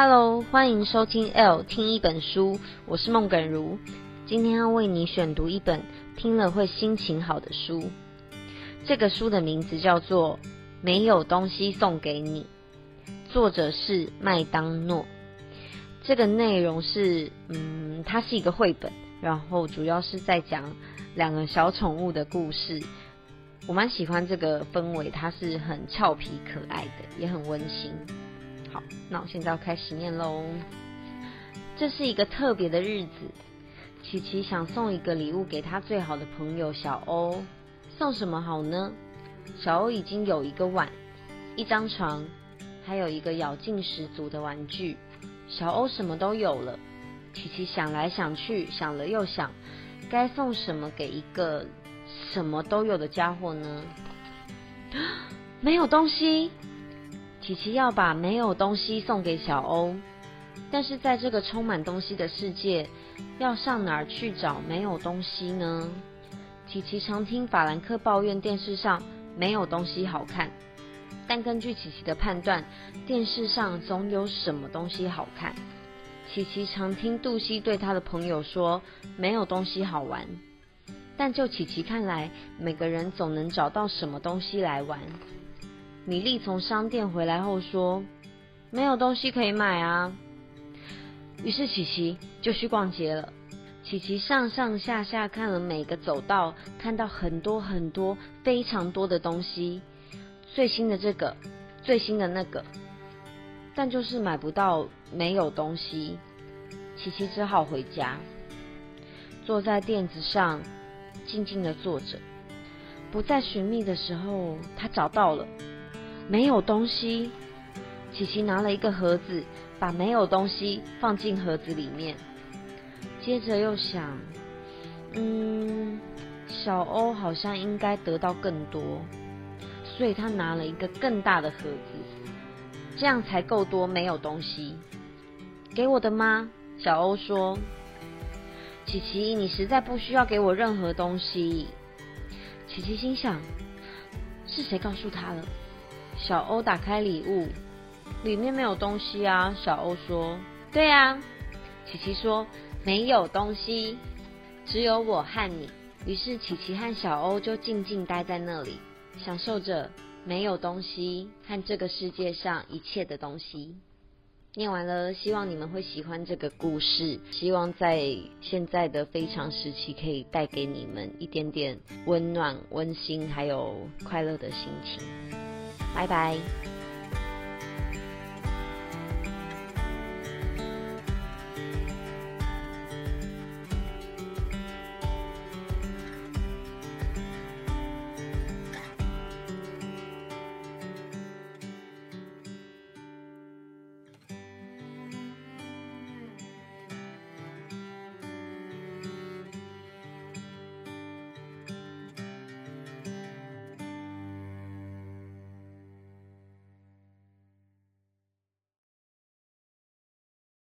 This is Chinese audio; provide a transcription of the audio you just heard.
Hello，欢迎收听 L 听一本书，我是孟耿如。今天要为你选读一本听了会心情好的书。这个书的名字叫做《没有东西送给你》，作者是麦当诺。这个内容是，嗯，它是一个绘本，然后主要是在讲两个小宠物的故事。我蛮喜欢这个氛围，它是很俏皮可爱的，也很温馨。好，那我现在要开始念喽。这是一个特别的日子，琪琪想送一个礼物给他最好的朋友小欧。送什么好呢？小欧已经有一个碗、一张床，还有一个咬劲十足的玩具。小欧什么都有了。琪琪想来想去，想了又想，该送什么给一个什么都有的家伙呢？没有东西。琪琪要把没有东西送给小欧，但是在这个充满东西的世界，要上哪儿去找没有东西呢？琪琪常听法兰克抱怨电视上没有东西好看，但根据琪琪的判断，电视上总有什么东西好看。琪琪常听杜西对他的朋友说没有东西好玩。但就琪琪看来，每个人总能找到什么东西来玩。米莉从商店回来后说：“没有东西可以买啊。”于是琪琪就去逛街了。琪琪上上下下看了每个走道，看到很多很多非常多的东西，最新的这个，最新的那个，但就是买不到，没有东西。琪琪只好回家，坐在垫子上。静静的坐着，不再寻觅的时候，他找到了，没有东西。琪琪拿了一个盒子，把没有东西放进盒子里面，接着又想，嗯，小欧好像应该得到更多，所以他拿了一个更大的盒子，这样才够多，没有东西。给我的吗？小欧说。琪琪，你实在不需要给我任何东西。琪琪心想：是谁告诉他了？小欧打开礼物，里面没有东西啊。小欧说：“对啊。”琪琪说：“没有东西，只有我和你。”于是琪琪和小欧就静静待在那里，享受着没有东西和这个世界上一切的东西。念完了，希望你们会喜欢这个故事。希望在现在的非常时期，可以带给你们一点点温暖、温馨，还有快乐的心情。拜拜。